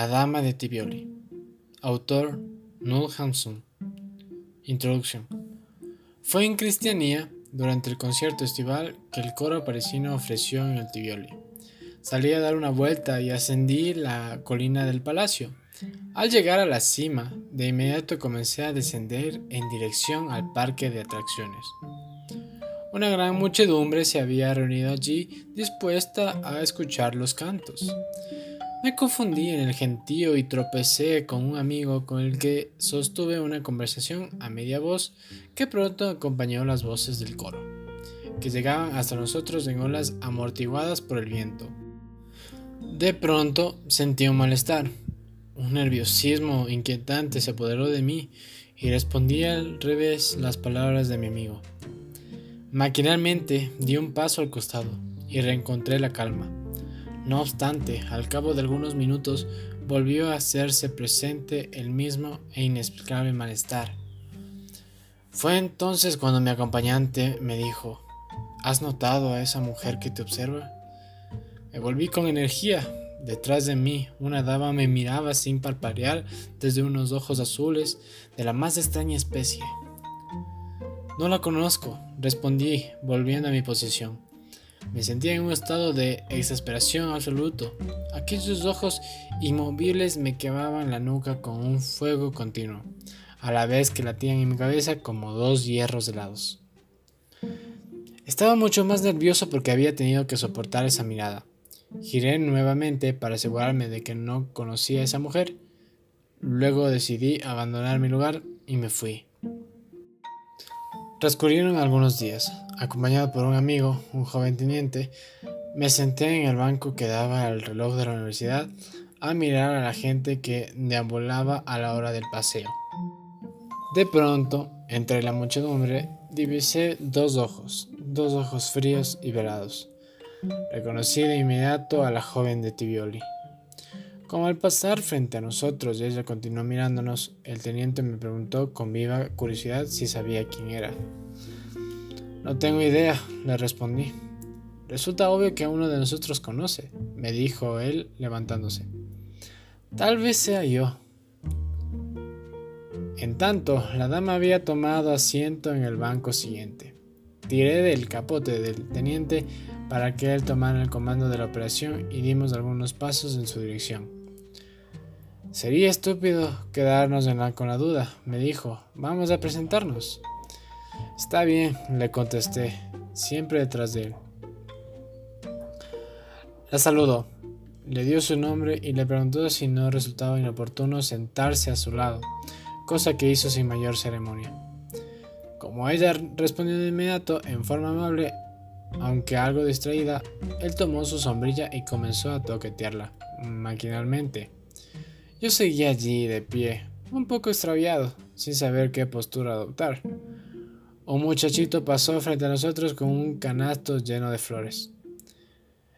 La Dama de Tibioli. Autor Noel Hanson. Introducción. Fue en Cristianía, durante el concierto estival, que el coro parisino ofreció en el Tibioli. Salí a dar una vuelta y ascendí la colina del palacio. Al llegar a la cima, de inmediato comencé a descender en dirección al parque de atracciones. Una gran muchedumbre se había reunido allí dispuesta a escuchar los cantos. Me confundí en el gentío y tropecé con un amigo con el que sostuve una conversación a media voz que pronto acompañó las voces del coro, que llegaban hasta nosotros en olas amortiguadas por el viento. De pronto sentí un malestar, un nerviosismo inquietante se apoderó de mí y respondí al revés las palabras de mi amigo. Maquinalmente di un paso al costado y reencontré la calma. No obstante, al cabo de algunos minutos volvió a hacerse presente el mismo e inexplicable malestar. Fue entonces cuando mi acompañante me dijo, ¿Has notado a esa mujer que te observa? Me volví con energía. Detrás de mí, una dama me miraba sin parpadear desde unos ojos azules de la más extraña especie. No la conozco, respondí, volviendo a mi posición. Me sentía en un estado de exasperación absoluto. Aquellos ojos inmovibles me quemaban la nuca con un fuego continuo, a la vez que latían en mi cabeza como dos hierros helados. Estaba mucho más nervioso porque había tenido que soportar esa mirada. Giré nuevamente para asegurarme de que no conocía a esa mujer. Luego decidí abandonar mi lugar y me fui. Transcurrieron algunos días. Acompañado por un amigo, un joven teniente, me senté en el banco que daba al reloj de la universidad a mirar a la gente que deambulaba a la hora del paseo. De pronto, entre la muchedumbre, divisé dos ojos, dos ojos fríos y velados. Reconocí de inmediato a la joven de Tibioli. Como al pasar frente a nosotros y ella continuó mirándonos, el teniente me preguntó con viva curiosidad si sabía quién era. No tengo idea, le respondí. Resulta obvio que uno de nosotros conoce, me dijo él levantándose. Tal vez sea yo. En tanto, la dama había tomado asiento en el banco siguiente. Tiré del capote del teniente para que él tomara el comando de la operación y dimos algunos pasos en su dirección. Sería estúpido quedarnos con la duda, me dijo. Vamos a presentarnos. Está bien, le contesté, siempre detrás de él. La saludó, le dio su nombre y le preguntó si no resultaba inoportuno sentarse a su lado, cosa que hizo sin mayor ceremonia. Como ella respondió de inmediato en forma amable, aunque algo distraída, él tomó su sombrilla y comenzó a toquetearla, maquinalmente. Yo seguía allí de pie, un poco extraviado, sin saber qué postura adoptar. Un muchachito pasó frente a nosotros con un canasto lleno de flores.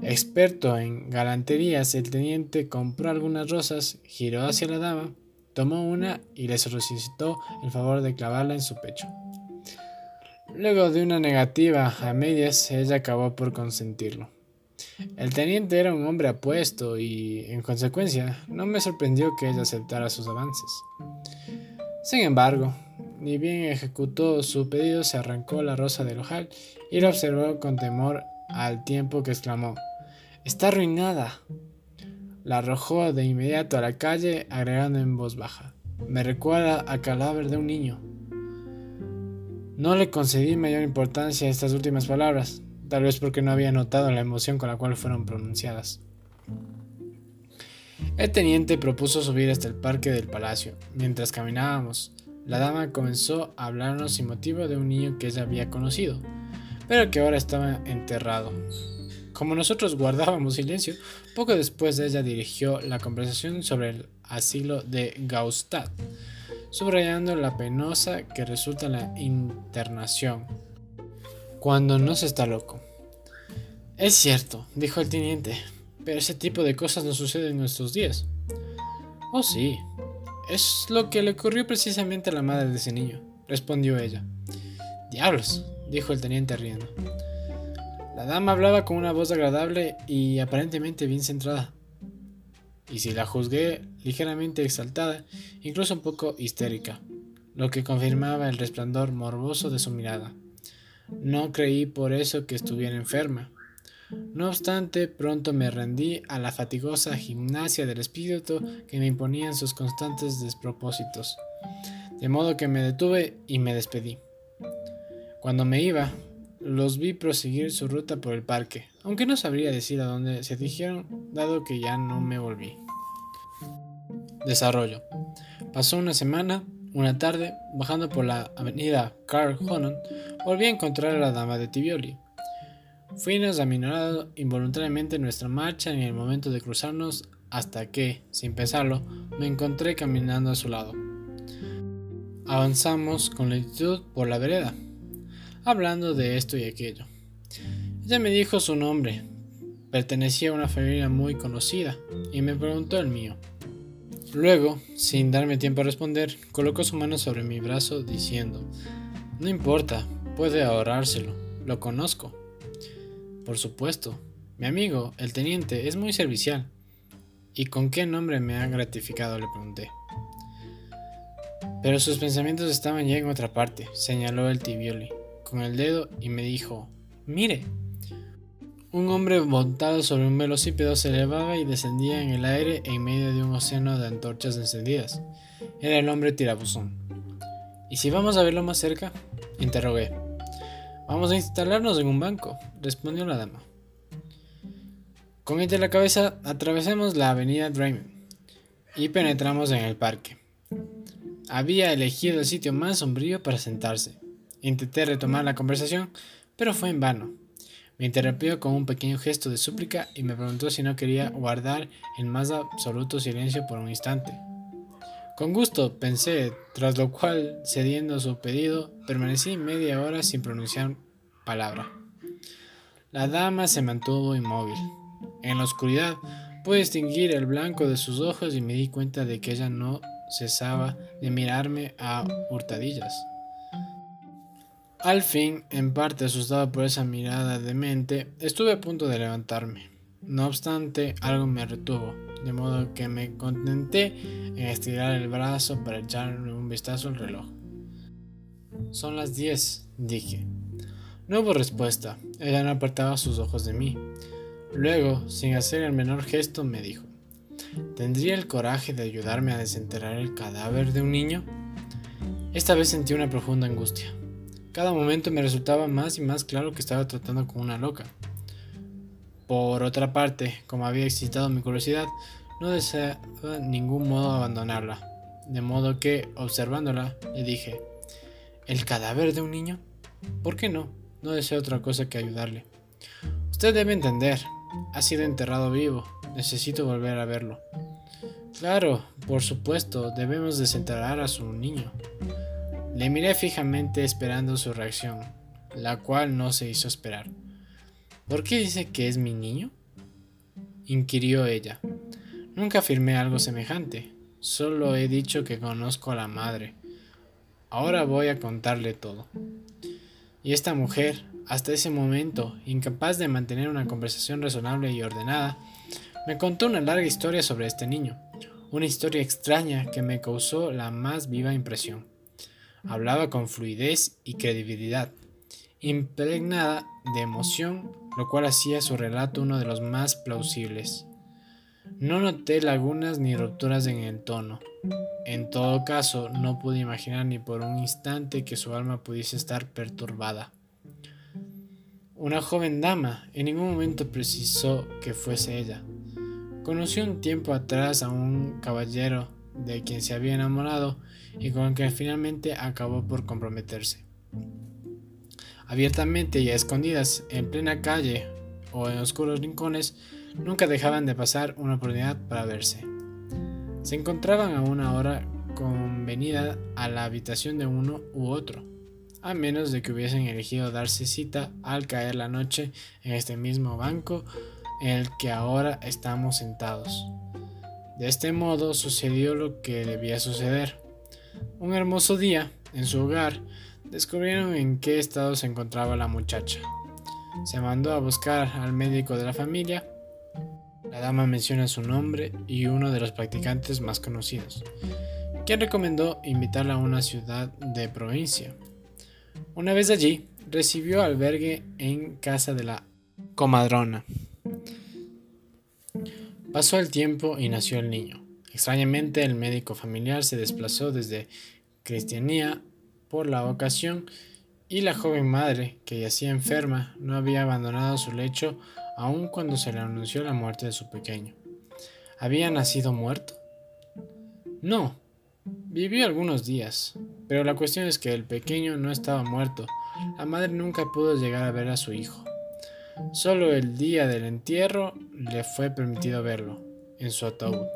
Experto en galanterías, el teniente compró algunas rosas, giró hacia la dama, tomó una y le solicitó el favor de clavarla en su pecho. Luego de una negativa a medias, ella acabó por consentirlo. El teniente era un hombre apuesto y, en consecuencia, no me sorprendió que ella aceptara sus avances. Sin embargo, ni bien ejecutó su pedido, se arrancó la rosa del ojal y la observó con temor al tiempo que exclamó, Está arruinada. La arrojó de inmediato a la calle, agregando en voz baja, Me recuerda a cadáver de un niño. No le concedí mayor importancia a estas últimas palabras, tal vez porque no había notado la emoción con la cual fueron pronunciadas. El teniente propuso subir hasta el parque del palacio. Mientras caminábamos, la dama comenzó a hablarnos sin motivo de un niño que ella había conocido, pero que ahora estaba enterrado. Como nosotros guardábamos silencio, poco después ella dirigió la conversación sobre el asilo de Gaustad, subrayando la penosa que resulta la internación cuando no se está loco. Es cierto, dijo el teniente, pero ese tipo de cosas no suceden en nuestros días. Oh, sí. Es lo que le ocurrió precisamente a la madre de ese niño, respondió ella. Diablos, dijo el teniente riendo. La dama hablaba con una voz agradable y aparentemente bien centrada. y si la juzgué ligeramente exaltada, incluso un poco histérica, lo que confirmaba el resplandor morboso de su mirada. No creí por eso que estuviera enferma. No obstante, pronto me rendí a la fatigosa gimnasia del espíritu que me imponían sus constantes despropósitos, de modo que me detuve y me despedí. Cuando me iba, los vi proseguir su ruta por el parque, aunque no sabría decir a dónde se dirigieron, dado que ya no me volví. Desarrollo. Pasó una semana, una tarde, bajando por la avenida Carl Honon, volví a encontrar a la dama de Tibioli. Fuimos aminorado involuntariamente nuestra marcha en el momento de cruzarnos hasta que, sin pensarlo, me encontré caminando a su lado. Avanzamos con lentitud por la vereda, hablando de esto y aquello. Ella me dijo su nombre, pertenecía a una familia muy conocida, y me preguntó el mío. Luego, sin darme tiempo a responder, colocó su mano sobre mi brazo diciendo, No importa, puede ahorrárselo, lo conozco. Por supuesto, mi amigo, el teniente, es muy servicial. ¿Y con qué nombre me ha gratificado? le pregunté. Pero sus pensamientos estaban ya en otra parte, señaló el tibioli con el dedo y me dijo, mire. Un hombre montado sobre un velocípedo se elevaba y descendía en el aire en medio de un océano de antorchas encendidas. Era el hombre tirabuzón. ¿Y si vamos a verlo más cerca? Interrogué. Vamos a instalarnos en un banco, respondió la dama. Con ella la cabeza atravesamos la avenida Draymond y penetramos en el parque. Había elegido el sitio más sombrío para sentarse. Intenté retomar la conversación, pero fue en vano. Me interrumpió con un pequeño gesto de súplica y me preguntó si no quería guardar el más absoluto silencio por un instante. Con gusto, pensé, tras lo cual, cediendo a su pedido, permanecí media hora sin pronunciar palabra. La dama se mantuvo inmóvil. En la oscuridad pude distinguir el blanco de sus ojos y me di cuenta de que ella no cesaba de mirarme a hurtadillas. Al fin, en parte asustado por esa mirada demente, estuve a punto de levantarme. No obstante, algo me retuvo, de modo que me contenté en estirar el brazo para echarle un vistazo al reloj. Son las diez, dije. No hubo respuesta, ella no apartaba sus ojos de mí. Luego, sin hacer el menor gesto, me dijo, ¿tendría el coraje de ayudarme a desenterrar el cadáver de un niño? Esta vez sentí una profunda angustia. Cada momento me resultaba más y más claro que estaba tratando con una loca. Por otra parte, como había excitado mi curiosidad, no deseaba ningún modo abandonarla, de modo que, observándola, le dije, ¿El cadáver de un niño? ¿Por qué no? No deseo otra cosa que ayudarle. Usted debe entender, ha sido enterrado vivo, necesito volver a verlo. Claro, por supuesto, debemos desenterrar a su niño. Le miré fijamente esperando su reacción, la cual no se hizo esperar. ¿Por qué dice que es mi niño? inquirió ella. Nunca afirmé algo semejante, solo he dicho que conozco a la madre. Ahora voy a contarle todo. Y esta mujer, hasta ese momento, incapaz de mantener una conversación razonable y ordenada, me contó una larga historia sobre este niño, una historia extraña que me causó la más viva impresión. Hablaba con fluidez y credibilidad, impregnada de emoción, lo cual hacía su relato uno de los más plausibles. No noté lagunas ni rupturas en el tono. En todo caso, no pude imaginar ni por un instante que su alma pudiese estar perturbada. Una joven dama en ningún momento precisó que fuese ella. Conoció un tiempo atrás a un caballero de quien se había enamorado y con quien finalmente acabó por comprometerse. Abiertamente y a escondidas, en plena calle o en oscuros rincones, nunca dejaban de pasar una oportunidad para verse. Se encontraban a una hora convenida a la habitación de uno u otro, a menos de que hubiesen elegido darse cita al caer la noche en este mismo banco en el que ahora estamos sentados. De este modo sucedió lo que debía suceder. Un hermoso día, en su hogar, descubrieron en qué estado se encontraba la muchacha. Se mandó a buscar al médico de la familia La dama menciona su nombre y uno de los practicantes más conocidos, quien recomendó invitarla a una ciudad de provincia. Una vez allí, recibió albergue en casa de la comadrona. Pasó el tiempo y nació el niño. Extrañamente, el médico familiar se desplazó desde Cristianía por la ocasión y la joven madre, que yacía enferma, no había abandonado su lecho aun cuando se le anunció la muerte de su pequeño. ¿Había nacido muerto? No, vivió algunos días, pero la cuestión es que el pequeño no estaba muerto. La madre nunca pudo llegar a ver a su hijo. Solo el día del entierro le fue permitido verlo, en su ataúd.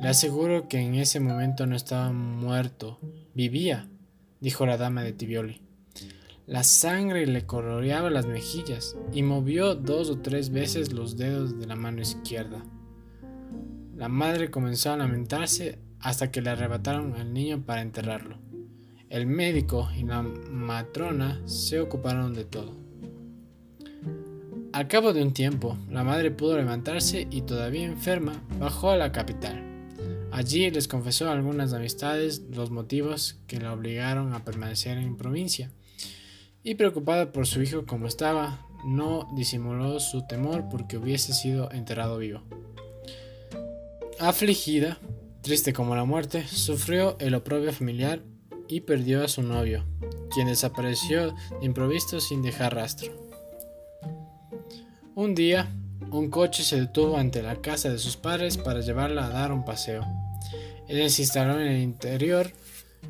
Le aseguro que en ese momento no estaba muerto, vivía, dijo la dama de Tibioli. La sangre le coloreaba las mejillas y movió dos o tres veces los dedos de la mano izquierda. La madre comenzó a lamentarse hasta que le arrebataron al niño para enterrarlo. El médico y la matrona se ocuparon de todo. Al cabo de un tiempo, la madre pudo levantarse y todavía enferma bajó a la capital. Allí les confesó a algunas amistades los motivos que la obligaron a permanecer en provincia. Y preocupada por su hijo como estaba, no disimuló su temor porque hubiese sido enterrado vivo. Afligida, triste como la muerte, sufrió el oprobio familiar y perdió a su novio, quien desapareció de improviso sin dejar rastro. Un día, un coche se detuvo ante la casa de sus padres para llevarla a dar un paseo. Él se instaló en el interior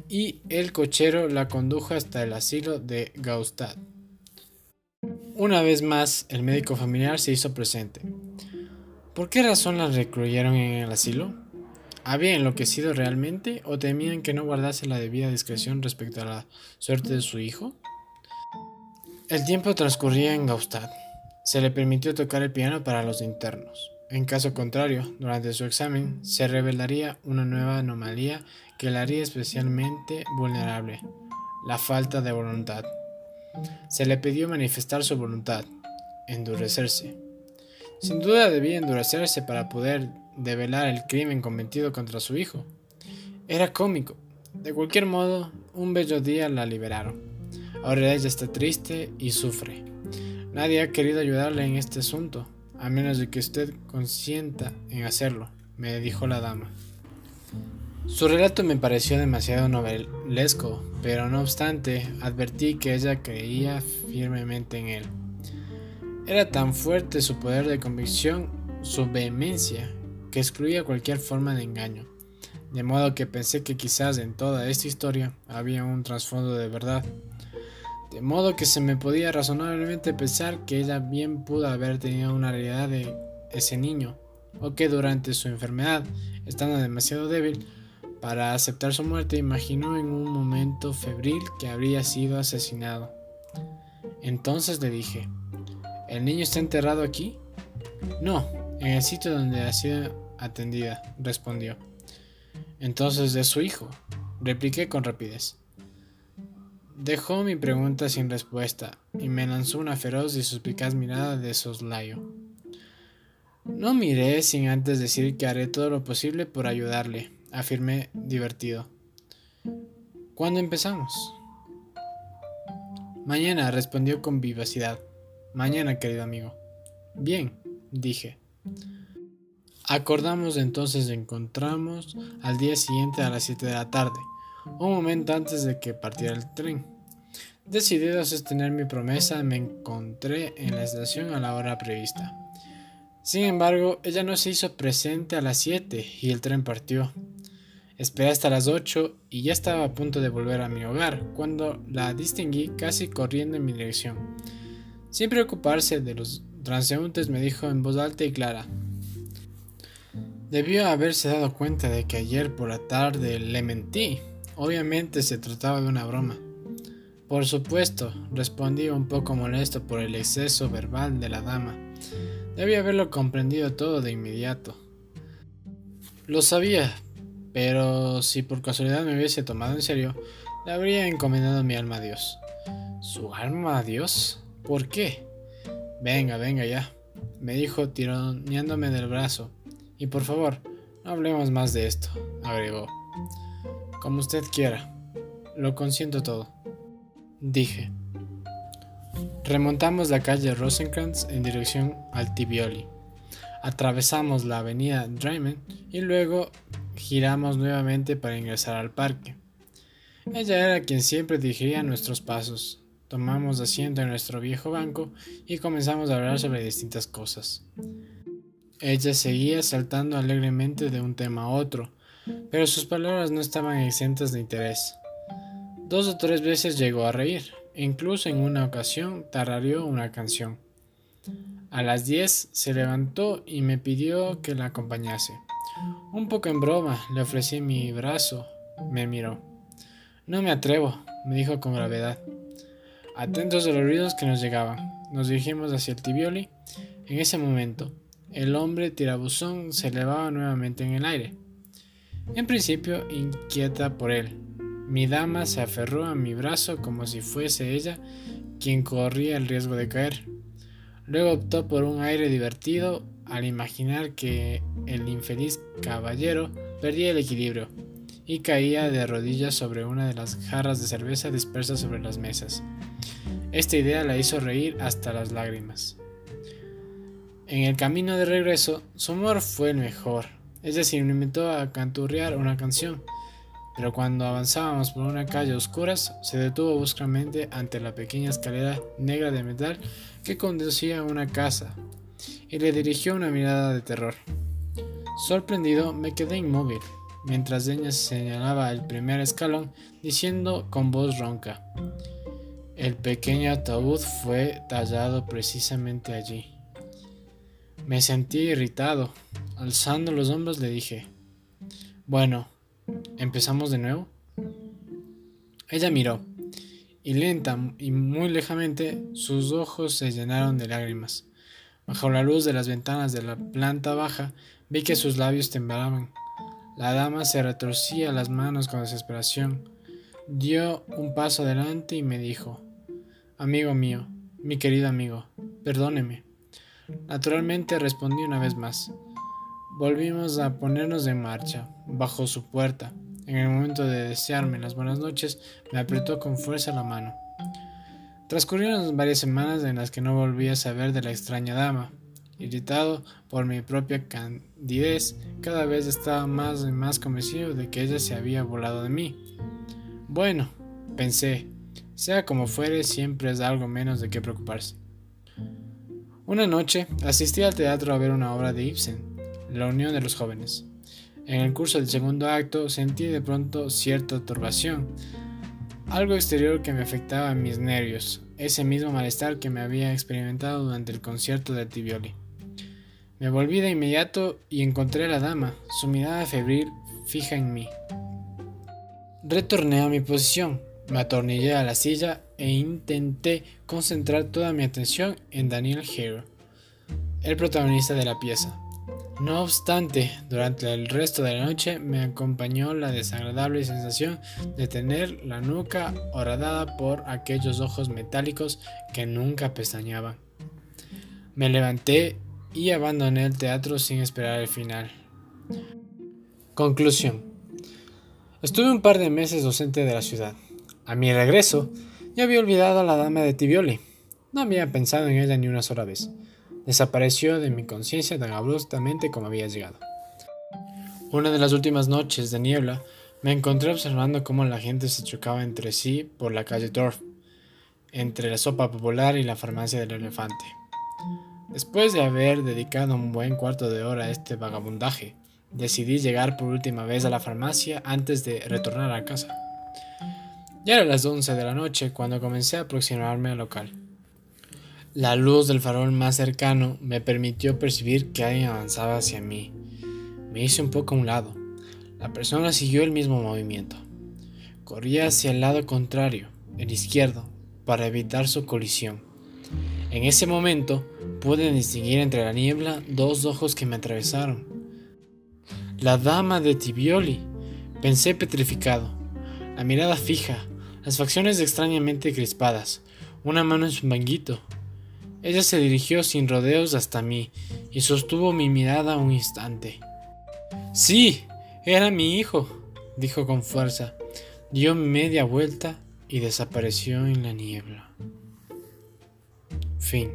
y el cochero la condujo hasta el asilo de Gaustad. Una vez más, el médico familiar se hizo presente. ¿Por qué razón la recluyeron en el asilo? ¿Había enloquecido realmente o temían que no guardase la debida discreción respecto a la suerte de su hijo? El tiempo transcurría en Gaustad. Se le permitió tocar el piano para los internos. En caso contrario, durante su examen se revelaría una nueva anomalía que la haría especialmente vulnerable, la falta de voluntad. Se le pidió manifestar su voluntad, endurecerse. Sin duda debía endurecerse para poder develar el crimen cometido contra su hijo. Era cómico. De cualquier modo, un bello día la liberaron. Ahora ella está triste y sufre. Nadie ha querido ayudarle en este asunto a menos de que usted consienta en hacerlo, me dijo la dama. Su relato me pareció demasiado novelesco, pero no obstante advertí que ella creía firmemente en él. Era tan fuerte su poder de convicción, su vehemencia, que excluía cualquier forma de engaño, de modo que pensé que quizás en toda esta historia había un trasfondo de verdad de modo que se me podía razonablemente pensar que ella bien pudo haber tenido una realidad de ese niño, o que durante su enfermedad, estando demasiado débil para aceptar su muerte, imaginó en un momento febril que habría sido asesinado. Entonces le dije, ¿el niño está enterrado aquí? No, en el sitio donde ha sido atendida, respondió. Entonces es su hijo, repliqué con rapidez. Dejó mi pregunta sin respuesta y me lanzó una feroz y suspicaz mirada de soslayo. No miré sin antes decir que haré todo lo posible por ayudarle, afirmé divertido. ¿Cuándo empezamos? Mañana, respondió con vivacidad. Mañana, querido amigo. Bien, dije. Acordamos entonces de encontrarnos al día siguiente a las 7 de la tarde un momento antes de que partiera el tren. Decidido a sostener mi promesa, me encontré en la estación a la hora prevista. Sin embargo, ella no se hizo presente a las 7 y el tren partió. Esperé hasta las 8 y ya estaba a punto de volver a mi hogar cuando la distinguí casi corriendo en mi dirección. Sin preocuparse de los transeúntes me dijo en voz alta y clara. Debió haberse dado cuenta de que ayer por la tarde le mentí. Obviamente se trataba de una broma. Por supuesto, respondí un poco molesto por el exceso verbal de la dama. Debía haberlo comprendido todo de inmediato. Lo sabía, pero si por casualidad me hubiese tomado en serio, le habría encomendado mi alma a Dios. ¿Su alma a Dios? ¿Por qué? Venga, venga ya. me dijo tironeándome del brazo. Y por favor, no hablemos más de esto, agregó. Como usted quiera. Lo consiento todo. Dije. Remontamos la calle Rosencrantz en dirección al Tibioli. Atravesamos la avenida Drayman y luego giramos nuevamente para ingresar al parque. Ella era quien siempre dirigía nuestros pasos. Tomamos asiento en nuestro viejo banco y comenzamos a hablar sobre distintas cosas. Ella seguía saltando alegremente de un tema a otro, pero sus palabras no estaban exentas de interés. Dos o tres veces llegó a reír, e incluso en una ocasión tarareó una canción. A las diez se levantó y me pidió que la acompañase. Un poco en broma le ofrecí mi brazo. Me miró. No me atrevo, me dijo con gravedad. Atentos a los ruidos que nos llegaban, nos dirigimos hacia el tibioli. En ese momento, el hombre tirabuzón se elevaba nuevamente en el aire. En principio, inquieta por él, mi dama se aferró a mi brazo como si fuese ella quien corría el riesgo de caer. Luego optó por un aire divertido al imaginar que el infeliz caballero perdía el equilibrio y caía de rodillas sobre una de las jarras de cerveza dispersas sobre las mesas. Esta idea la hizo reír hasta las lágrimas. En el camino de regreso, su humor fue el mejor. Ella se inventó a canturrear una canción pero cuando avanzábamos por una calle oscura se detuvo bruscamente ante la pequeña escalera negra de metal que conducía a una casa y le dirigió una mirada de terror. Sorprendido me quedé inmóvil, mientras ella señalaba el primer escalón diciendo con voz ronca, el pequeño ataúd fue tallado precisamente allí. Me sentí irritado. Alzando los hombros le dije, bueno, ¿Empezamos de nuevo? Ella miró, y lenta y muy lejamente sus ojos se llenaron de lágrimas. Bajo la luz de las ventanas de la planta baja vi que sus labios temblaban. La dama se retorcía las manos con desesperación. Dio un paso adelante y me dijo, Amigo mío, mi querido amigo, perdóneme. Naturalmente respondí una vez más. Volvimos a ponernos en marcha, bajo su puerta. En el momento de desearme las buenas noches, me apretó con fuerza la mano. Transcurrieron varias semanas en las que no volví a saber de la extraña dama. Irritado por mi propia candidez, cada vez estaba más y más convencido de que ella se había volado de mí. Bueno, pensé, sea como fuere, siempre es algo menos de qué preocuparse. Una noche asistí al teatro a ver una obra de Ibsen, La Unión de los Jóvenes. En el curso del segundo acto sentí de pronto cierta turbación, algo exterior que me afectaba mis nervios, ese mismo malestar que me había experimentado durante el concierto de Tibioli. Me volví de inmediato y encontré a la dama, su mirada febril fija en mí. Retorné a mi posición, me atornillé a la silla e intenté concentrar toda mi atención en Daniel Hare, el protagonista de la pieza. No obstante, durante el resto de la noche me acompañó la desagradable sensación de tener la nuca horadada por aquellos ojos metálicos que nunca pestañeaban. Me levanté y abandoné el teatro sin esperar el final. Conclusión. Estuve un par de meses docente de la ciudad. A mi regreso, ya había olvidado a la dama de Tibioli. No había pensado en ella ni una sola vez desapareció de mi conciencia tan abruptamente como había llegado. Una de las últimas noches de niebla me encontré observando cómo la gente se chocaba entre sí por la calle Dorf, entre la sopa popular y la farmacia del elefante. Después de haber dedicado un buen cuarto de hora a este vagabundaje, decidí llegar por última vez a la farmacia antes de retornar a casa. Ya era las 11 de la noche cuando comencé a aproximarme al local. La luz del farol más cercano me permitió percibir que alguien avanzaba hacia mí. Me hice un poco a un lado. La persona siguió el mismo movimiento. Corría hacia el lado contrario, el izquierdo, para evitar su colisión. En ese momento pude distinguir entre la niebla dos ojos que me atravesaron. La dama de Tibioli. Pensé petrificado. La mirada fija, las facciones extrañamente crispadas, una mano en su manguito, Ella se dirigió sin rodeos hasta mí y sostuvo mi mirada un instante. Sí, era mi hijo, dijo con fuerza. Dio media vuelta y desapareció en la niebla. Fin.